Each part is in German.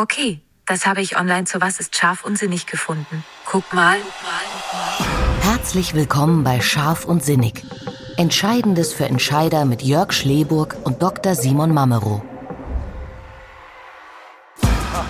Okay, das habe ich online zu Was ist scharf und sinnig gefunden. Guck mal. Herzlich willkommen bei Scharf und Sinnig. Entscheidendes für Entscheider mit Jörg Schleburg und Dr. Simon Mamero.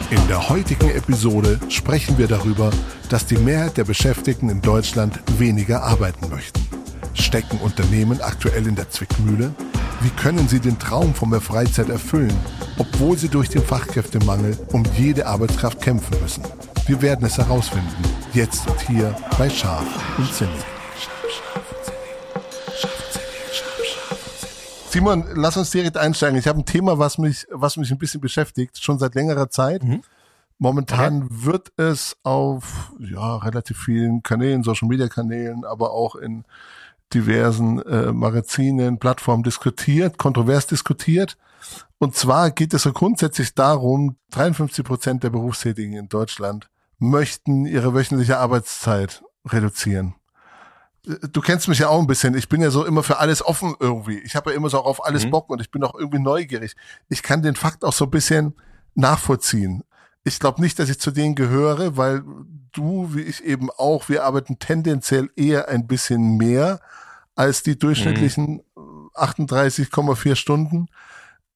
In der heutigen Episode sprechen wir darüber, dass die Mehrheit der Beschäftigten in Deutschland weniger arbeiten möchten. Stecken Unternehmen aktuell in der Zwickmühle? Wie können sie den Traum von mehr Freizeit erfüllen, obwohl sie durch den Fachkräftemangel um jede Arbeitskraft kämpfen müssen? Wir werden es herausfinden, jetzt und hier bei Scharf und Sinnig. Simon, lass uns direkt einsteigen. Ich habe ein Thema, was mich, was mich ein bisschen beschäftigt, schon seit längerer Zeit. Mhm. Momentan okay. wird es auf ja relativ vielen Kanälen, Social Media Kanälen, aber auch in diversen äh, Magazinen, Plattformen diskutiert, kontrovers diskutiert. Und zwar geht es so grundsätzlich darum, 53 Prozent der Berufstätigen in Deutschland möchten ihre wöchentliche Arbeitszeit reduzieren. Du kennst mich ja auch ein bisschen. Ich bin ja so immer für alles offen irgendwie. Ich habe ja immer so auch auf alles mhm. Bock und ich bin auch irgendwie neugierig. Ich kann den Fakt auch so ein bisschen nachvollziehen. Ich glaube nicht, dass ich zu denen gehöre, weil du, wie ich eben auch, wir arbeiten tendenziell eher ein bisschen mehr als die durchschnittlichen mhm. 38,4 Stunden.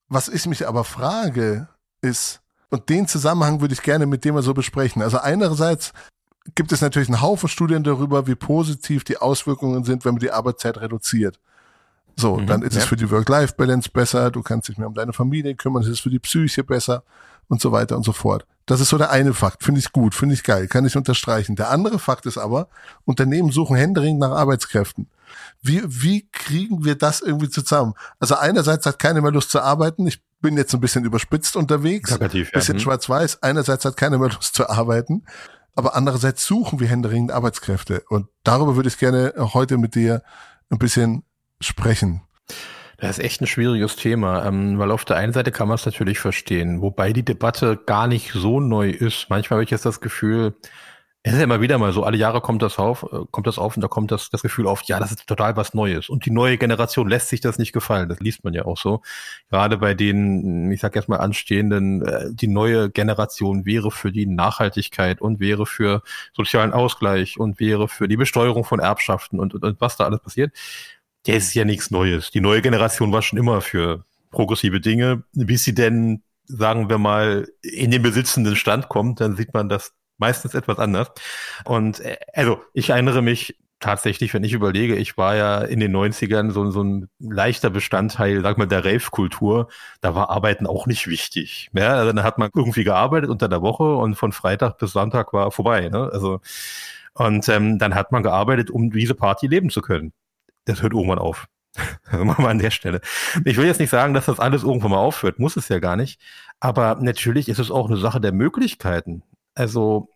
Was ich mich aber frage, ist, und den Zusammenhang würde ich gerne mit dem mal so besprechen. Also einerseits gibt es natürlich einen Haufen Studien darüber, wie positiv die Auswirkungen sind, wenn man die Arbeitszeit reduziert. So, mhm, dann ist ja. es für die Work-Life-Balance besser, du kannst dich mehr um deine Familie kümmern, es ist für die Psyche besser und so weiter und so fort. Das ist so der eine Fakt. Finde ich gut, finde ich geil, kann ich unterstreichen. Der andere Fakt ist aber, Unternehmen suchen händeringend nach Arbeitskräften. Wie, wie kriegen wir das irgendwie zusammen? Also einerseits hat keiner mehr Lust zu arbeiten. Ich bin jetzt ein bisschen überspitzt unterwegs, Plakativ, ja. bisschen mhm. schwarz-weiß. Einerseits hat keiner mehr Lust zu arbeiten, aber andererseits suchen wir händeringend Arbeitskräfte. Und darüber würde ich gerne heute mit dir ein bisschen sprechen. Das ist echt ein schwieriges Thema, ähm, weil auf der einen Seite kann man es natürlich verstehen, wobei die Debatte gar nicht so neu ist. Manchmal habe ich jetzt das Gefühl, es ist ja immer wieder mal so, alle Jahre kommt das auf, äh, kommt das auf und da kommt das, das Gefühl auf, ja, das ist total was Neues. Und die neue Generation lässt sich das nicht gefallen. Das liest man ja auch so. Gerade bei den, ich sag jetzt mal, anstehenden, äh, die neue Generation wäre für die Nachhaltigkeit und wäre für sozialen Ausgleich und wäre für die Besteuerung von Erbschaften und, und, und was da alles passiert der ist ja nichts Neues. Die neue Generation war schon immer für progressive Dinge. Bis sie denn, sagen wir mal, in den besitzenden Stand kommt, dann sieht man das meistens etwas anders. Und äh, also ich erinnere mich tatsächlich, wenn ich überlege, ich war ja in den 90ern so, so ein leichter Bestandteil, sag mal, der Rave-Kultur. Da war Arbeiten auch nicht wichtig. Ja, also dann hat man irgendwie gearbeitet unter der Woche und von Freitag bis Sonntag war vorbei. Ne? Also und ähm, dann hat man gearbeitet, um diese Party leben zu können das hört irgendwann auf. Also machen wir an der Stelle. Ich will jetzt nicht sagen, dass das alles irgendwann mal aufhört, muss es ja gar nicht. Aber natürlich ist es auch eine Sache der Möglichkeiten. Also,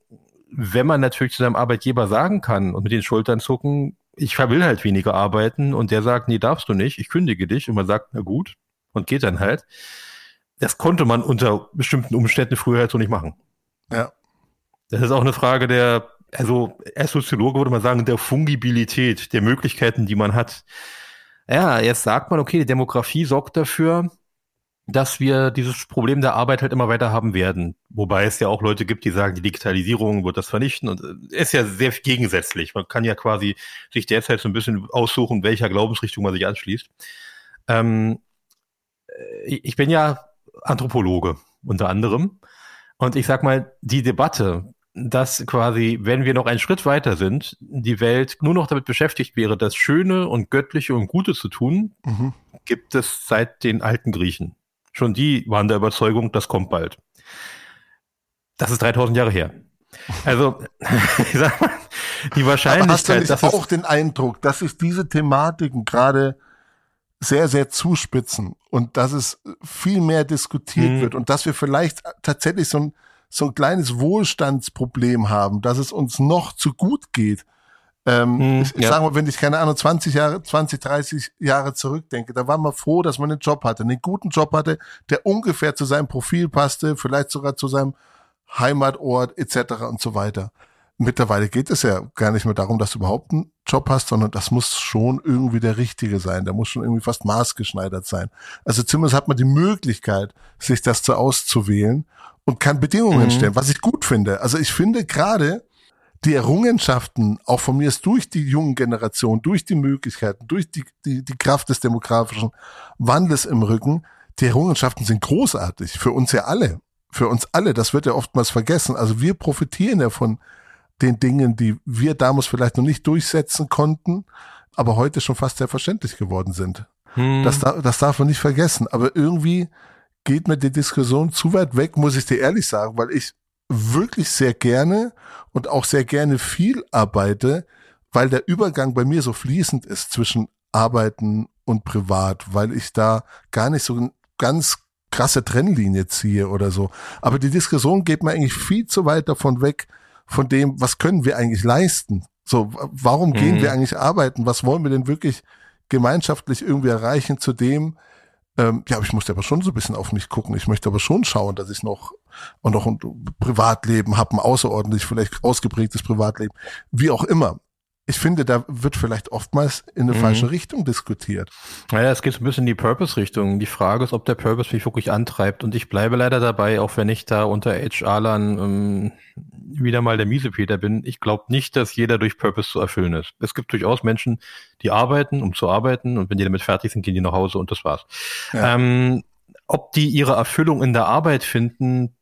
wenn man natürlich zu seinem Arbeitgeber sagen kann und mit den Schultern zucken, ich will halt weniger arbeiten und der sagt, nee, darfst du nicht, ich kündige dich und man sagt, na gut, und geht dann halt. Das konnte man unter bestimmten Umständen früher halt so nicht machen. Ja. Das ist auch eine Frage der also als Soziologe würde man sagen, der Fungibilität, der Möglichkeiten, die man hat. Ja, jetzt sagt man, okay, die Demografie sorgt dafür, dass wir dieses Problem der Arbeit halt immer weiter haben werden. Wobei es ja auch Leute gibt, die sagen, die Digitalisierung wird das vernichten und äh, ist ja sehr gegensätzlich. Man kann ja quasi sich derzeit so ein bisschen aussuchen, welcher Glaubensrichtung man sich anschließt. Ähm, äh, ich bin ja Anthropologe unter anderem. Und ich sag mal, die Debatte, dass quasi, wenn wir noch einen Schritt weiter sind, die Welt nur noch damit beschäftigt wäre, das Schöne und Göttliche und Gute zu tun, mhm. gibt es seit den alten Griechen. Schon die waren der Überzeugung, das kommt bald. Das ist 3000 Jahre her. Also, ich sag mal, die Wahrscheinlichkeit. Aber hast du nicht auch den Eindruck, dass sich diese Thematiken gerade sehr, sehr zuspitzen und dass es viel mehr diskutiert mhm. wird und dass wir vielleicht tatsächlich so ein so ein kleines Wohlstandsproblem haben, dass es uns noch zu gut geht. Ähm, hm, ich, ja. sage mal, wenn ich keine Ahnung 20 Jahre, 20, 30 Jahre zurückdenke, da war man froh, dass man einen Job hatte, einen guten Job hatte, der ungefähr zu seinem Profil passte, vielleicht sogar zu seinem Heimatort etc. und so weiter. Mittlerweile geht es ja gar nicht mehr darum, dass du überhaupt einen Job hast, sondern das muss schon irgendwie der richtige sein. Der muss schon irgendwie fast maßgeschneidert sein. Also zumindest hat man die Möglichkeit, sich das zu auszuwählen und kann Bedingungen mhm. stellen, was ich gut finde. Also ich finde gerade die Errungenschaften, auch von mir ist durch die jungen Generation, durch die Möglichkeiten, durch die, die, die Kraft des demografischen Wandels im Rücken, die Errungenschaften sind großartig für uns ja alle. Für uns alle, das wird ja oftmals vergessen. Also wir profitieren ja von den Dingen, die wir damals vielleicht noch nicht durchsetzen konnten, aber heute schon fast selbstverständlich geworden sind. Hm. Das, das darf man nicht vergessen. Aber irgendwie geht mir die Diskussion zu weit weg, muss ich dir ehrlich sagen, weil ich wirklich sehr gerne und auch sehr gerne viel arbeite, weil der Übergang bei mir so fließend ist zwischen Arbeiten und Privat, weil ich da gar nicht so ganz krasse Trennlinie ziehe oder so. Aber die Diskussion geht mir eigentlich viel zu weit davon weg, von dem, was können wir eigentlich leisten? So, warum gehen mhm. wir eigentlich arbeiten? Was wollen wir denn wirklich gemeinschaftlich irgendwie erreichen zu dem, ähm, ja, aber ich musste aber schon so ein bisschen auf mich gucken. Ich möchte aber schon schauen, dass ich noch und noch ein Privatleben habe, ein außerordentlich vielleicht ausgeprägtes Privatleben, wie auch immer ich finde, da wird vielleicht oftmals in eine mhm. falsche Richtung diskutiert. Naja, es geht so ein bisschen in die Purpose-Richtung. Die Frage ist, ob der Purpose mich wirklich antreibt. Und ich bleibe leider dabei, auch wenn ich da unter HR-Lern ähm, wieder mal der Miesepeter bin. Ich glaube nicht, dass jeder durch Purpose zu erfüllen ist. Es gibt durchaus Menschen, die arbeiten, um zu arbeiten. Und wenn die damit fertig sind, gehen die nach Hause und das war's. Ja. Ähm, ob die ihre Erfüllung in der Arbeit finden,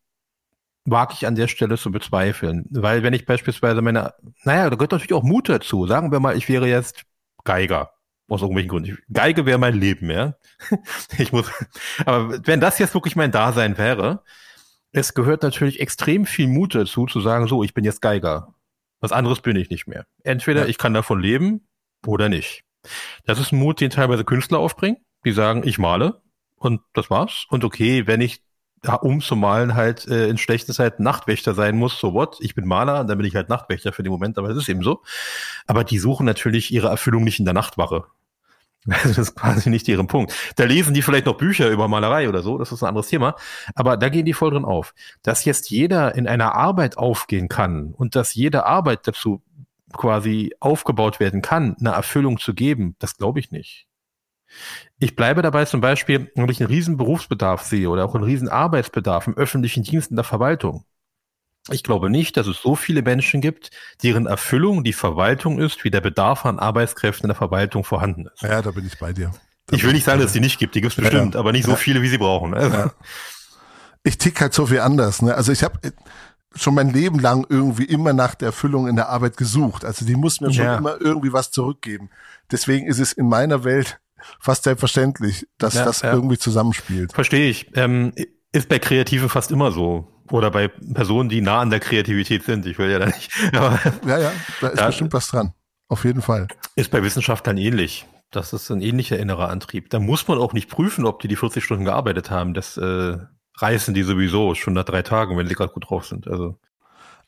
wage ich an der Stelle zu bezweifeln. Weil wenn ich beispielsweise meine, naja, da gehört natürlich auch Mut dazu. Sagen wir mal, ich wäre jetzt Geiger. Aus irgendwelchen Gründen. Geige wäre mein Leben, ja. Ich muss, aber wenn das jetzt wirklich mein Dasein wäre, es gehört natürlich extrem viel Mut dazu, zu sagen, so, ich bin jetzt Geiger. Was anderes bin ich nicht mehr. Entweder ja. ich kann davon leben oder nicht. Das ist ein Mut, den teilweise Künstler aufbringen, die sagen, ich male und das war's. Und okay, wenn ich um zu malen halt äh, in schlechten Zeiten Nachtwächter sein muss, so what, ich bin Maler, dann bin ich halt Nachtwächter für den Moment, aber das ist eben so. Aber die suchen natürlich ihre Erfüllung nicht in der Nachtwache. Also das ist quasi nicht ihrem Punkt. Da lesen die vielleicht noch Bücher über Malerei oder so, das ist ein anderes Thema. Aber da gehen die voll drin auf. Dass jetzt jeder in einer Arbeit aufgehen kann und dass jede Arbeit dazu quasi aufgebaut werden kann, eine Erfüllung zu geben, das glaube ich nicht. Ich bleibe dabei zum Beispiel, wenn ich einen riesen Berufsbedarf sehe oder auch einen riesen Arbeitsbedarf im öffentlichen Dienst in der Verwaltung. Ich glaube nicht, dass es so viele Menschen gibt, deren Erfüllung die Verwaltung ist, wie der Bedarf an Arbeitskräften in der Verwaltung vorhanden ist. Ja, da bin ich bei dir. Da ich will nicht sagen, dass es die nicht gibt, die gibt es bestimmt, ja, aber nicht so viele, wie sie brauchen. Ne? Ja. Ich tick halt so viel anders. Ne? Also ich habe schon mein Leben lang irgendwie immer nach der Erfüllung in der Arbeit gesucht. Also die muss mir schon immer irgendwie was zurückgeben. Deswegen ist es in meiner Welt fast selbstverständlich, dass ja, das ja. irgendwie zusammenspielt. Verstehe ich. Ähm, ist bei Kreativen fast immer so. Oder bei Personen, die nah an der Kreativität sind. Ich will ja da nicht. Aber, ja, ja, da ist da, bestimmt was dran. Auf jeden Fall. Ist bei Wissenschaftlern ähnlich. Das ist ein ähnlicher innerer Antrieb. Da muss man auch nicht prüfen, ob die die 40 Stunden gearbeitet haben. Das äh, reißen die sowieso schon nach drei Tagen, wenn sie gerade gut drauf sind. Also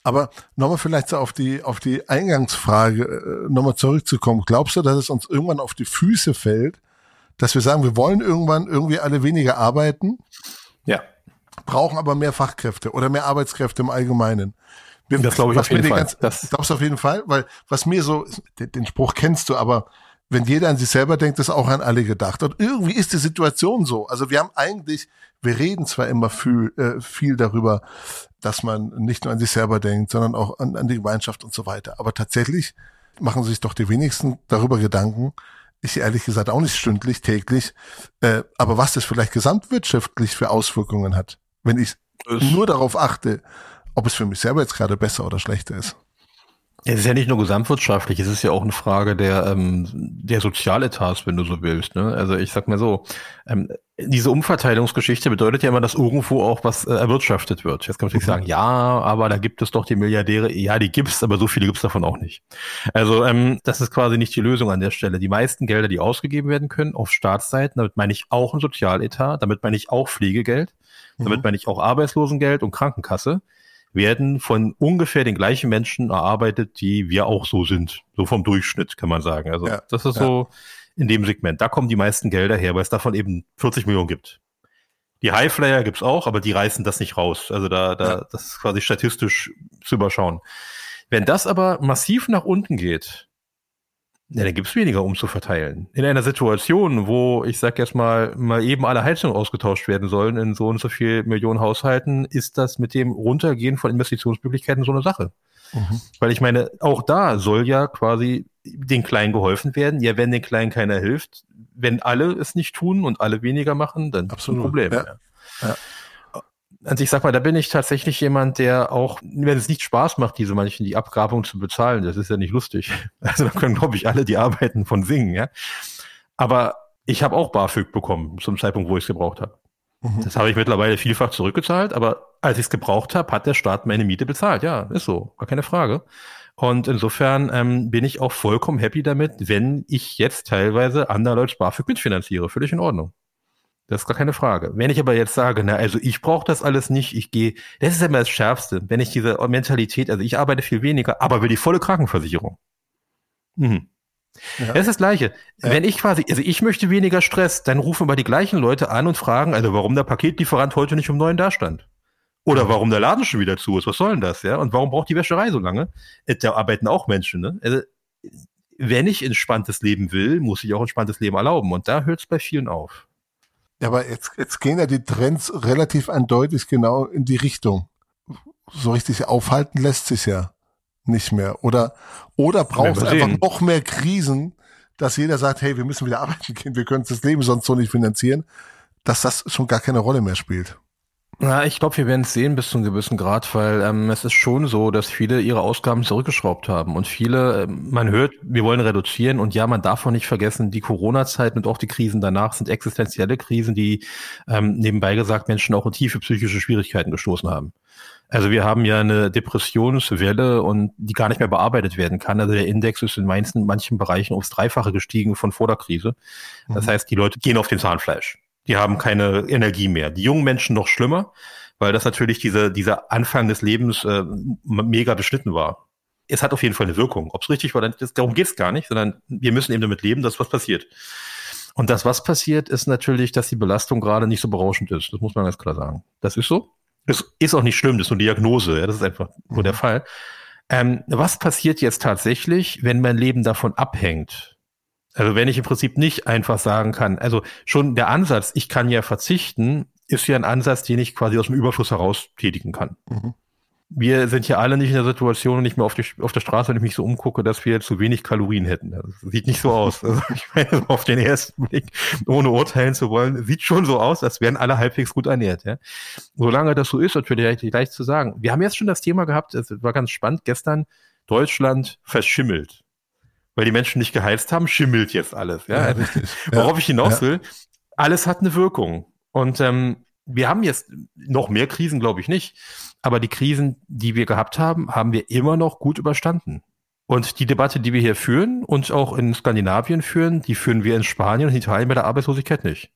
aber nochmal vielleicht so auf die, auf die Eingangsfrage äh, nochmal zurückzukommen. Glaubst du, dass es uns irgendwann auf die Füße fällt, dass wir sagen, wir wollen irgendwann irgendwie alle weniger arbeiten. Ja. Brauchen aber mehr Fachkräfte oder mehr Arbeitskräfte im Allgemeinen. Das glaube ich auf jeden Fall. Ganz, das glaubst du auf jeden Fall? Weil was mir so, den, den Spruch kennst du, aber wenn jeder an sich selber denkt, ist auch an alle gedacht. Und irgendwie ist die Situation so. Also wir haben eigentlich, wir reden zwar immer viel, äh, viel darüber, dass man nicht nur an sich selber denkt, sondern auch an, an die Gemeinschaft und so weiter. Aber tatsächlich machen sich doch die wenigsten darüber Gedanken, ich ehrlich gesagt auch nicht stündlich, täglich. Äh, aber was das vielleicht gesamtwirtschaftlich für Auswirkungen hat, wenn ich nur darauf achte, ob es für mich selber jetzt gerade besser oder schlechter ist. Es ist ja nicht nur gesamtwirtschaftlich, es ist ja auch eine Frage der, ähm, der Sozialetats, wenn du so willst. Ne? Also ich sag mal so, ähm, diese Umverteilungsgeschichte bedeutet ja immer, dass irgendwo auch was äh, erwirtschaftet wird. Jetzt kann man natürlich mhm. sagen, ja, aber da gibt es doch die Milliardäre. Ja, die gibt's, aber so viele gibt's davon auch nicht. Also ähm, das ist quasi nicht die Lösung an der Stelle. Die meisten Gelder, die ausgegeben werden können auf Staatsseiten, damit meine ich auch ein Sozialetat, damit meine ich auch Pflegegeld, mhm. damit meine ich auch Arbeitslosengeld und Krankenkasse werden von ungefähr den gleichen Menschen erarbeitet, die wir auch so sind. So vom Durchschnitt, kann man sagen. Also ja, das ist ja. so in dem Segment. Da kommen die meisten Gelder her, weil es davon eben 40 Millionen gibt. Die Highflyer gibt's auch, aber die reißen das nicht raus. Also da, da, ja. das ist quasi statistisch zu überschauen. Wenn das aber massiv nach unten geht, ja, dann gibt's weniger umzuverteilen. In einer Situation, wo, ich sag jetzt mal, mal eben alle Heizungen ausgetauscht werden sollen in so und so viel Millionen Haushalten, ist das mit dem Runtergehen von Investitionsmöglichkeiten so eine Sache. Mhm. Weil ich meine, auch da soll ja quasi den Kleinen geholfen werden. Ja, wenn den Kleinen keiner hilft, wenn alle es nicht tun und alle weniger machen, dann Absolut. ein Problem. Ja. Ja. ja. Also ich sag mal, da bin ich tatsächlich jemand, der auch, wenn es nicht Spaß macht, diese manchen die Abgrabung zu bezahlen, das ist ja nicht lustig. Also da können, glaube ich, alle die Arbeiten von singen, ja. Aber ich habe auch BAföG bekommen zum Zeitpunkt, wo ich es gebraucht habe. Mhm. Das habe ich mittlerweile vielfach zurückgezahlt, aber als ich es gebraucht habe, hat der Staat meine Miete bezahlt. Ja, ist so, gar keine Frage. Und insofern ähm, bin ich auch vollkommen happy damit, wenn ich jetzt teilweise andererseits BAföG mitfinanziere. Völlig in Ordnung. Das ist gar keine Frage. Wenn ich aber jetzt sage, na, also ich brauche das alles nicht, ich gehe, das ist immer das Schärfste, wenn ich diese Mentalität, also ich arbeite viel weniger, aber will die volle Krankenversicherung. Mhm. Ja. Das ist das Gleiche. Ja. Wenn ich quasi, also ich möchte weniger Stress, dann rufen aber die gleichen Leute an und fragen, also warum der Paketlieferant heute nicht um neun da stand. Oder warum der Laden schon wieder zu ist. Was soll denn das, ja? Und warum braucht die Wäscherei so lange? Äh, da arbeiten auch Menschen, ne? Also, wenn ich entspanntes Leben will, muss ich auch entspanntes Leben erlauben. Und da hört es bei vielen auf. Ja, aber jetzt, jetzt gehen ja die Trends relativ eindeutig genau in die Richtung. So richtig aufhalten lässt sich ja nicht mehr. Oder, oder braucht es einfach noch mehr Krisen, dass jeder sagt, hey, wir müssen wieder arbeiten gehen, wir können das Leben sonst so nicht finanzieren, dass das schon gar keine Rolle mehr spielt. Ja, ich glaube, wir werden es sehen bis zu einem gewissen Grad, weil ähm, es ist schon so, dass viele ihre Ausgaben zurückgeschraubt haben und viele, äh, man hört, wir wollen reduzieren und ja, man darf auch nicht vergessen, die Corona-Zeit und auch die Krisen danach sind existenzielle Krisen, die ähm, nebenbei gesagt Menschen auch in tiefe psychische Schwierigkeiten gestoßen haben. Also wir haben ja eine Depressionswelle und die gar nicht mehr bearbeitet werden kann. Also der Index ist in manchen, manchen Bereichen aufs Dreifache gestiegen von vor der Krise. Das mhm. heißt, die Leute gehen auf den Zahnfleisch. Die haben keine Energie mehr. Die jungen Menschen noch schlimmer, weil das natürlich diese, dieser Anfang des Lebens äh, mega beschnitten war. Es hat auf jeden Fall eine Wirkung. Ob es richtig war, das, darum geht's gar nicht, sondern wir müssen eben damit leben, dass was passiert. Und das, was passiert, ist natürlich, dass die Belastung gerade nicht so berauschend ist. Das muss man ganz klar sagen. Das ist so. Das ist auch nicht schlimm, das ist nur Diagnose. Ja, das ist einfach nur der mhm. Fall. Ähm, was passiert jetzt tatsächlich, wenn mein Leben davon abhängt? Also wenn ich im Prinzip nicht einfach sagen kann, also schon der Ansatz, ich kann ja verzichten, ist ja ein Ansatz, den ich quasi aus dem Überfluss heraus tätigen kann. Mhm. Wir sind ja alle nicht in der Situation, nicht mehr auf, die, auf der Straße, wenn ich mich so umgucke, dass wir zu wenig Kalorien hätten. Das sieht nicht so aus. Also ich meine, auf den ersten Blick, ohne urteilen zu wollen, sieht schon so aus, als wären alle halbwegs gut ernährt. Ja? Solange das so ist, natürlich gleich zu sagen. Wir haben jetzt schon das Thema gehabt, es war ganz spannend, gestern Deutschland verschimmelt weil die Menschen nicht geheizt haben, schimmelt jetzt alles. Ja, ja worauf ich hinaus will, alles hat eine Wirkung. Und ähm, wir haben jetzt noch mehr Krisen, glaube ich nicht. Aber die Krisen, die wir gehabt haben, haben wir immer noch gut überstanden. Und die Debatte, die wir hier führen und auch in Skandinavien führen, die führen wir in Spanien und Italien bei der Arbeitslosigkeit nicht.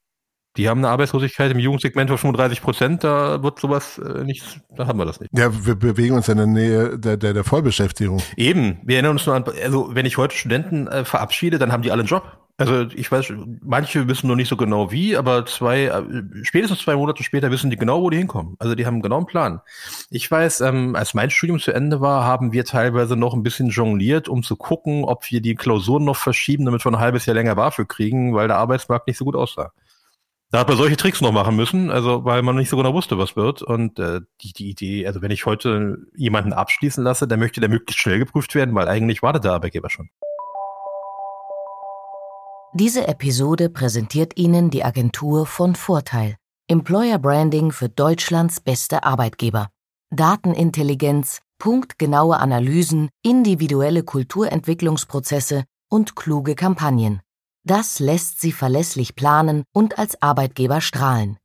Die haben eine Arbeitslosigkeit im Jugendsegment von 35 Prozent, da wird sowas äh, nicht, da haben wir das nicht. Ja, wir bewegen uns in der Nähe der, der, der Vollbeschäftigung. Eben, wir erinnern uns nur an, also wenn ich heute Studenten äh, verabschiede, dann haben die alle einen Job. Also ich weiß, manche wissen noch nicht so genau wie, aber zwei, äh, spätestens zwei Monate später wissen die genau, wo die hinkommen. Also die haben genau einen Plan. Ich weiß, ähm, als mein Studium zu Ende war, haben wir teilweise noch ein bisschen jongliert, um zu gucken, ob wir die Klausuren noch verschieben, damit wir ein halbes Jahr länger BAföG kriegen, weil der Arbeitsmarkt nicht so gut aussah. Da hat man solche Tricks noch machen müssen, also weil man nicht so genau wusste, was wird. Und äh, die, die Idee, also wenn ich heute jemanden abschließen lasse, dann möchte der möglichst schnell geprüft werden, weil eigentlich wartet der Arbeitgeber schon. Diese Episode präsentiert Ihnen die Agentur von Vorteil. Employer Branding für Deutschlands beste Arbeitgeber. Datenintelligenz, punktgenaue Analysen, individuelle Kulturentwicklungsprozesse und kluge Kampagnen. Das lässt sie verlässlich planen und als Arbeitgeber strahlen.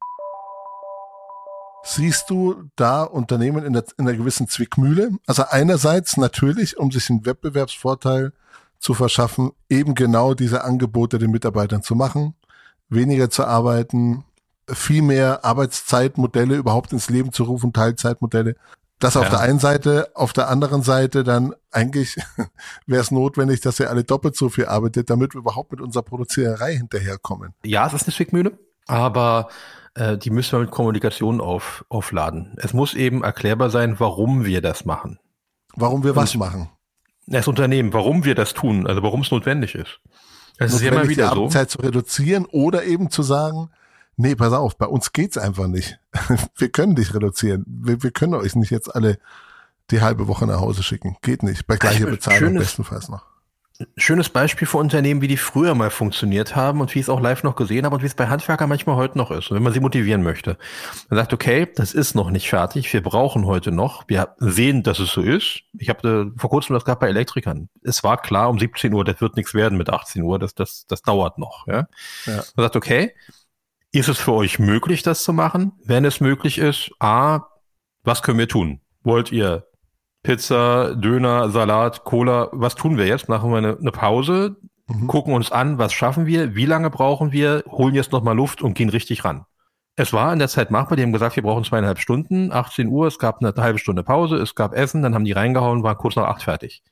Siehst du da Unternehmen in, der, in einer gewissen Zwickmühle? Also einerseits natürlich, um sich einen Wettbewerbsvorteil zu verschaffen, eben genau diese Angebote den Mitarbeitern zu machen, weniger zu arbeiten, viel mehr Arbeitszeitmodelle überhaupt ins Leben zu rufen, Teilzeitmodelle, das auf ja. der einen Seite, auf der anderen Seite dann eigentlich wäre es notwendig, dass ihr alle doppelt so viel arbeitet, damit wir überhaupt mit unserer Produziererei hinterherkommen. Ja, es ist eine Zwickmühle, aber äh, die müssen wir mit Kommunikation auf, aufladen. Es muss eben erklärbar sein, warum wir das machen. Warum wir was machen. Das Unternehmen, warum wir das tun, also warum es notwendig ist. Das ist ja immer wieder die Arbeitszeit so. zu reduzieren oder eben zu sagen, nee, pass auf, bei uns geht's einfach nicht. Wir können nicht reduzieren. Wir, wir können euch nicht jetzt alle die halbe Woche nach Hause schicken. Geht nicht. Bei gleicher Bezahlung bestenfalls noch schönes Beispiel für Unternehmen, wie die früher mal funktioniert haben und wie ich es auch live noch gesehen habe und wie es bei Handwerkern manchmal heute noch ist. Und wenn man sie motivieren möchte, man sagt, okay, das ist noch nicht fertig, wir brauchen heute noch, wir sehen, dass es so ist. Ich habe äh, vor kurzem das gehabt bei Elektrikern. Es war klar, um 17 Uhr, das wird nichts werden mit 18 Uhr, das, das, das dauert noch. Ja? Ja. Man sagt, okay, ist es für euch möglich, das zu machen? Wenn es möglich ist, A, was können wir tun? Wollt ihr Pizza, Döner, Salat, Cola. Was tun wir jetzt? Machen wir eine, eine Pause, mhm. gucken uns an, was schaffen wir, wie lange brauchen wir, holen jetzt nochmal Luft und gehen richtig ran. Es war in der Zeit machbar, die haben gesagt, wir brauchen zweieinhalb Stunden, 18 Uhr, es gab eine halbe Stunde Pause, es gab Essen, dann haben die reingehauen, waren kurz nach acht fertig.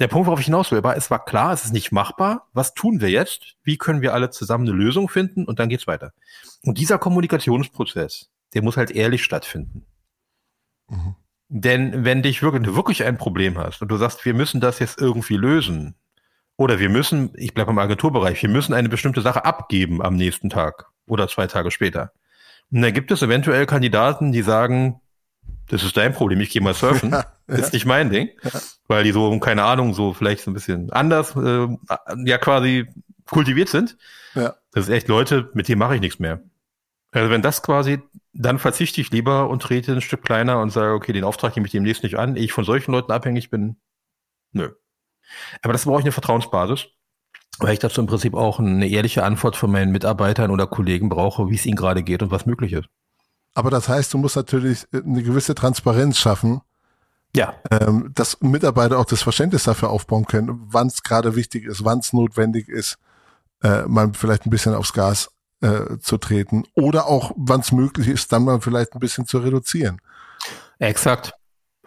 Der Punkt, worauf ich hinaus will, war, es war klar, es ist nicht machbar. Was tun wir jetzt? Wie können wir alle zusammen eine Lösung finden? Und dann geht's weiter. Und dieser Kommunikationsprozess, der muss halt ehrlich stattfinden. Mhm. Denn wenn dich wirklich, wirklich ein Problem hast und du sagst, wir müssen das jetzt irgendwie lösen, oder wir müssen, ich bleibe im Agenturbereich, wir müssen eine bestimmte Sache abgeben am nächsten Tag oder zwei Tage später. Und dann gibt es eventuell Kandidaten, die sagen, das ist dein Problem, ich gehe mal surfen. ja, ist nicht mein Ding. Ja. Weil die so, keine Ahnung, so vielleicht so ein bisschen anders, äh, ja quasi kultiviert sind. Ja. Das ist echt Leute, mit denen mache ich nichts mehr. Also wenn das quasi, dann verzichte ich lieber und trete ein Stück kleiner und sage, okay, den Auftrag nehme ich demnächst nicht an, ich von solchen Leuten abhängig bin. Nö. Aber das brauche ich eine Vertrauensbasis, weil ich dazu im Prinzip auch eine ehrliche Antwort von meinen Mitarbeitern oder Kollegen brauche, wie es ihnen gerade geht und was möglich ist. Aber das heißt, du musst natürlich eine gewisse Transparenz schaffen. Ja. Ähm, dass Mitarbeiter auch das Verständnis dafür aufbauen können, wann es gerade wichtig ist, wann es notwendig ist, äh, mal vielleicht ein bisschen aufs Gas äh, zu treten oder auch, wann es möglich ist, dann mal vielleicht ein bisschen zu reduzieren. Exakt.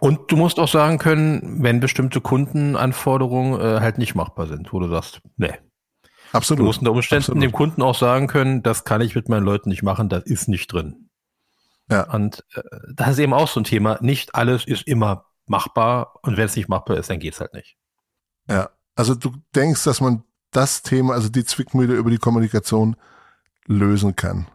Und du musst auch sagen können, wenn bestimmte Kundenanforderungen äh, halt nicht machbar sind, wo du sagst, nee. Absolut. Du musst unter Umständen Absolut. dem Kunden auch sagen können, das kann ich mit meinen Leuten nicht machen, das ist nicht drin. Ja. Und äh, das ist eben auch so ein Thema. Nicht alles ist immer machbar und wenn es nicht machbar ist, dann geht's halt nicht. Ja, also du denkst, dass man das Thema, also die Zwickmühle über die Kommunikation lösen kann.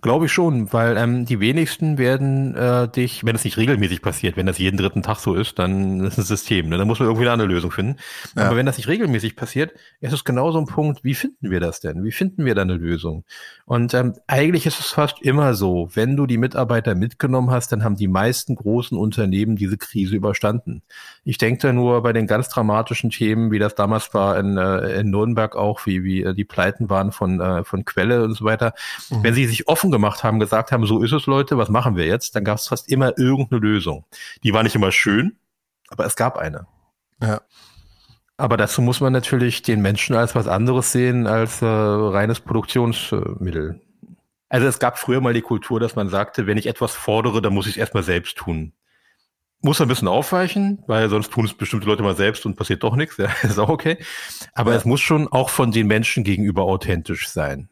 Glaube ich schon, weil ähm, die wenigsten werden äh, dich, wenn es nicht regelmäßig passiert, wenn das jeden dritten Tag so ist, dann ist es ein System. Ne? Dann muss man irgendwie eine Lösung finden. Ja. Aber wenn das nicht regelmäßig passiert, ist es genau so ein Punkt, wie finden wir das denn? Wie finden wir da eine Lösung? Und ähm, eigentlich ist es fast immer so, wenn du die Mitarbeiter mitgenommen hast, dann haben die meisten großen Unternehmen diese Krise überstanden. Ich denke da nur bei den ganz dramatischen Themen, wie das damals war in, äh, in Nürnberg auch, wie, wie äh, die Pleiten waren von, äh, von Quelle und so weiter. Mhm. Wenn sie sich sich offen gemacht haben, gesagt haben, so ist es Leute, was machen wir jetzt, dann gab es fast immer irgendeine Lösung. Die war nicht immer schön, aber es gab eine. Ja. Aber dazu muss man natürlich den Menschen als was anderes sehen als äh, reines Produktionsmittel. Also es gab früher mal die Kultur, dass man sagte, wenn ich etwas fordere, dann muss ich es erstmal selbst tun. Muss ein bisschen aufweichen, weil sonst tun es bestimmte Leute mal selbst und passiert doch nichts. Ja, ist auch okay. Aber ja. es muss schon auch von den Menschen gegenüber authentisch sein.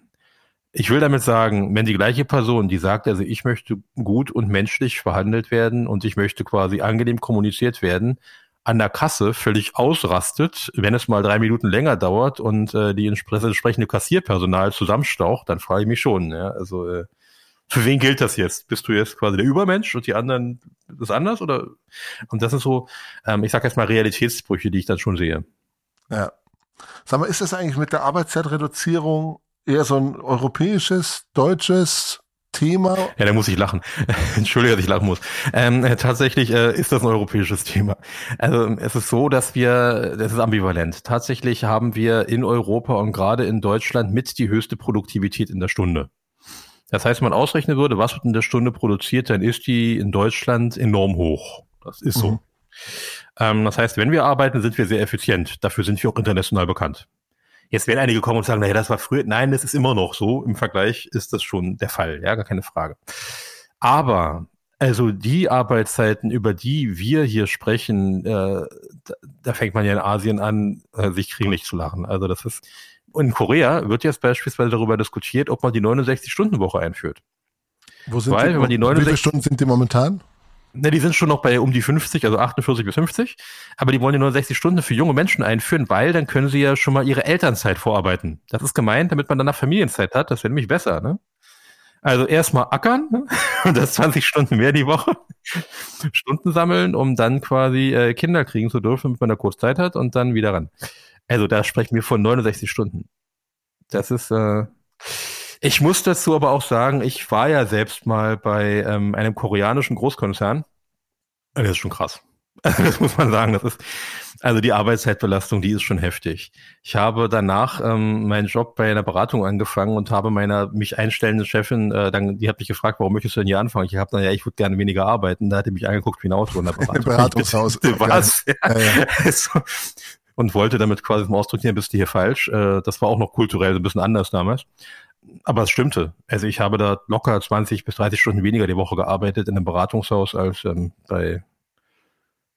Ich will damit sagen, wenn die gleiche Person, die sagt, also ich möchte gut und menschlich verhandelt werden und ich möchte quasi angenehm kommuniziert werden, an der Kasse völlig ausrastet, wenn es mal drei Minuten länger dauert und äh, die entsprechende Kassierpersonal zusammenstaucht, dann frage ich mich schon, ja, also äh, für wen gilt das jetzt? Bist du jetzt quasi der Übermensch und die anderen ist anders oder? Und das sind so, ähm, ich sage jetzt mal Realitätsbrüche, die ich dann schon sehe. Ja. Sag mal, ist das eigentlich mit der Arbeitszeitreduzierung eher so ein europäisches, deutsches Thema? Ja, da muss ich lachen. Entschuldige, dass ich lachen muss. Ähm, tatsächlich äh, ist das ein europäisches Thema. Also es ist so, dass wir, das ist ambivalent. Tatsächlich haben wir in Europa und gerade in Deutschland mit die höchste Produktivität in der Stunde. Das heißt, wenn man ausrechnen würde, was wird in der Stunde produziert, dann ist die in Deutschland enorm hoch. Das ist so. Mhm. Ähm, das heißt, wenn wir arbeiten, sind wir sehr effizient. Dafür sind wir auch international bekannt. Jetzt werden einige kommen und sagen, naja, das war früher. Nein, das ist immer noch so. Im Vergleich ist das schon der Fall. Ja, gar keine Frage. Aber also die Arbeitszeiten, über die wir hier sprechen, äh, da, da, fängt man ja in Asien an, äh, sich krieglich zu lachen. Also das ist, in Korea wird jetzt beispielsweise darüber diskutiert, ob man die 69-Stunden-Woche einführt. Wo sind Weil, die, wenn man die 69, wie viele Stunden sind die momentan? Ne, die sind schon noch bei um die 50, also 48 bis 50. Aber die wollen die 69 Stunden für junge Menschen einführen, weil dann können sie ja schon mal ihre Elternzeit vorarbeiten. Das ist gemeint, damit man danach Familienzeit hat. Das wäre nämlich besser, ne? Also erstmal ackern ne? und das 20 Stunden mehr die Woche. Stunden sammeln, um dann quasi äh, Kinder kriegen zu dürfen, damit man da kurz Zeit hat und dann wieder ran. Also da sprechen wir von 69 Stunden. Das ist, äh, ich muss dazu aber auch sagen, ich war ja selbst mal bei ähm, einem koreanischen Großkonzern. Das ist schon krass. das muss man sagen. Das ist, also die Arbeitszeitbelastung, die ist schon heftig. Ich habe danach ähm, meinen Job bei einer Beratung angefangen und habe meiner mich einstellenden Chefin, äh, dann, die hat mich gefragt, warum möchtest du denn hier anfangen? Ich habe dann, ja, ich würde gerne weniger arbeiten. Da hat die mich angeguckt wie ein Auto in der Beratung. Beratungshaus. Was? Ja. Ja, ja. Also, und wollte damit quasi zum Ausdruck hier bist du hier falsch. Äh, das war auch noch kulturell ein bisschen anders damals. Aber es stimmte. Also ich habe da locker 20 bis 30 Stunden weniger die Woche gearbeitet in einem Beratungshaus als ähm, bei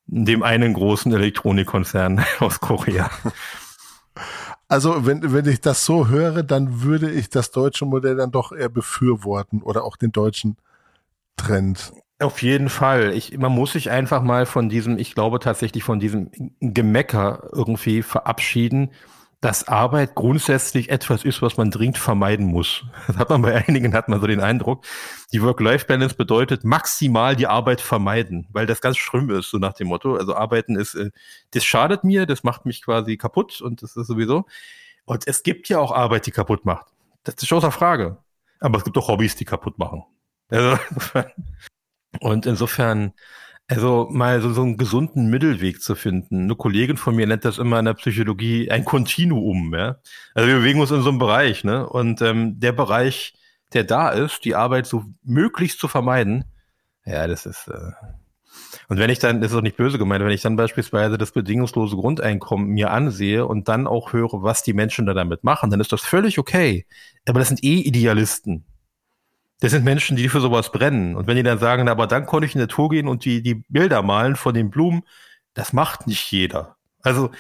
dem einen großen Elektronikkonzern aus Korea. Also wenn, wenn ich das so höre, dann würde ich das deutsche Modell dann doch eher befürworten oder auch den deutschen Trend. Auf jeden Fall. Ich, man muss sich einfach mal von diesem, ich glaube tatsächlich von diesem Gemecker irgendwie verabschieden, dass Arbeit grundsätzlich etwas ist, was man dringend vermeiden muss. Das hat man bei einigen, hat man so den Eindruck. Die Work-Life-Balance bedeutet maximal die Arbeit vermeiden, weil das ganz schlimm ist, so nach dem Motto. Also Arbeiten ist, äh, das schadet mir, das macht mich quasi kaputt und das ist sowieso. Und es gibt ja auch Arbeit, die kaputt macht. Das ist außer Frage. Aber es gibt auch Hobbys, die kaputt machen. Also, und insofern, also mal so, so einen gesunden Mittelweg zu finden. Eine Kollegin von mir nennt das immer in der Psychologie ein Kontinuum. Ja? Also wir bewegen uns in so einem Bereich. Ne? Und ähm, der Bereich, der da ist, die Arbeit so möglichst zu vermeiden, ja, das ist... Äh und wenn ich dann, das ist auch nicht böse gemeint, wenn ich dann beispielsweise das bedingungslose Grundeinkommen mir ansehe und dann auch höre, was die Menschen da damit machen, dann ist das völlig okay. Aber das sind eh Idealisten. Das sind Menschen, die für sowas brennen. Und wenn die dann sagen, na, aber dann konnte ich in die Natur gehen und die, die Bilder malen von den Blumen, das macht nicht jeder. Also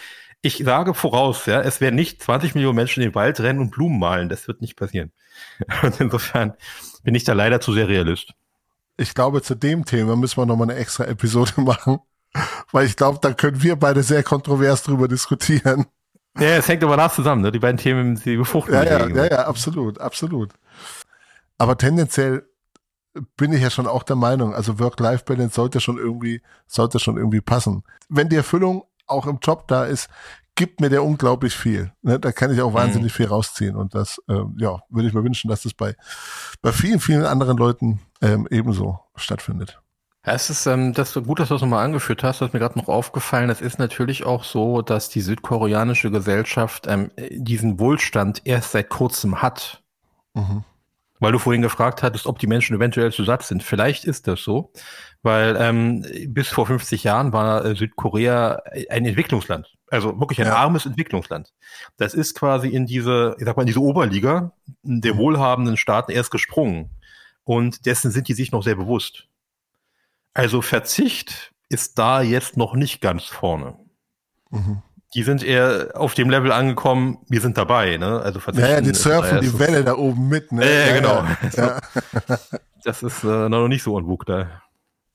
ich sage voraus, ja, es werden nicht 20 Millionen Menschen in den Wald rennen und Blumen malen. Das wird nicht passieren. Und insofern bin ich da leider zu sehr Realist. Ich glaube, zu dem Thema müssen wir nochmal eine extra Episode machen, weil ich glaube, da können wir beide sehr kontrovers drüber diskutieren. Ja, es hängt aber nach zusammen, ne? Die beiden Themen, die befruchten. Ja, ja, ja, ja, absolut, absolut. Aber tendenziell bin ich ja schon auch der Meinung, also Work-Life-Balance sollte schon irgendwie, sollte schon irgendwie passen. Wenn die Erfüllung auch im Job da ist, gibt mir der unglaublich viel. Ne? Da kann ich auch wahnsinnig mhm. viel rausziehen. Und das, ähm, ja, würde ich mir wünschen, dass das bei, bei vielen, vielen anderen Leuten ähm, ebenso stattfindet. Ja, es ist ähm, das ist gut, dass du das nochmal angeführt hast. Das ist mir gerade noch aufgefallen. Es ist natürlich auch so, dass die südkoreanische Gesellschaft ähm, diesen Wohlstand erst seit kurzem hat. Mhm. Weil du vorhin gefragt hattest, ob die Menschen eventuell zu satt sind. Vielleicht ist das so, weil ähm, bis vor 50 Jahren war äh, Südkorea ein Entwicklungsland. Also wirklich ein ja. armes Entwicklungsland. Das ist quasi in diese, ich sag mal, in diese Oberliga der wohlhabenden Staaten erst gesprungen. Und dessen sind die sich noch sehr bewusst. Also Verzicht ist da jetzt noch nicht ganz vorne. Mhm die sind eher auf dem Level angekommen, wir sind dabei, ne? Also Ja, ja, die surfen die Welle da oben mit, ne? Ja, ja genau. Ja. Das ist äh, noch nicht so unwug da.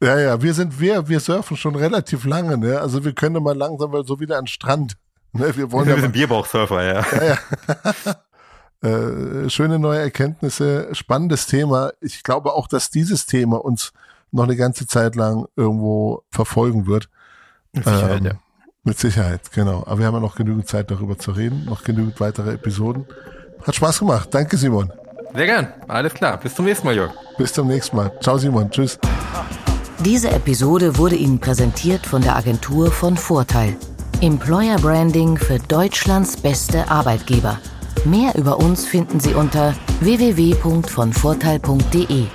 Ja, ja, wir sind, wir, wir surfen schon relativ lange, ne? Also wir können mal langsam mal so wieder an den Strand. Ne? Wir, wollen wir sind Bierbauchsurfer, ja. ja, ja. äh, schöne neue Erkenntnisse, spannendes Thema. Ich glaube auch, dass dieses Thema uns noch eine ganze Zeit lang irgendwo verfolgen wird. Sicherheit, ähm, ja. Mit Sicherheit, genau. Aber wir haben ja noch genügend Zeit, darüber zu reden, noch genügend weitere Episoden. Hat Spaß gemacht. Danke, Simon. Sehr gern. Alles klar. Bis zum nächsten Mal, Jörg. Bis zum nächsten Mal. Ciao, Simon. Tschüss. Diese Episode wurde Ihnen präsentiert von der Agentur von Vorteil. Employer Branding für Deutschlands beste Arbeitgeber. Mehr über uns finden Sie unter www.vonvorteil.de.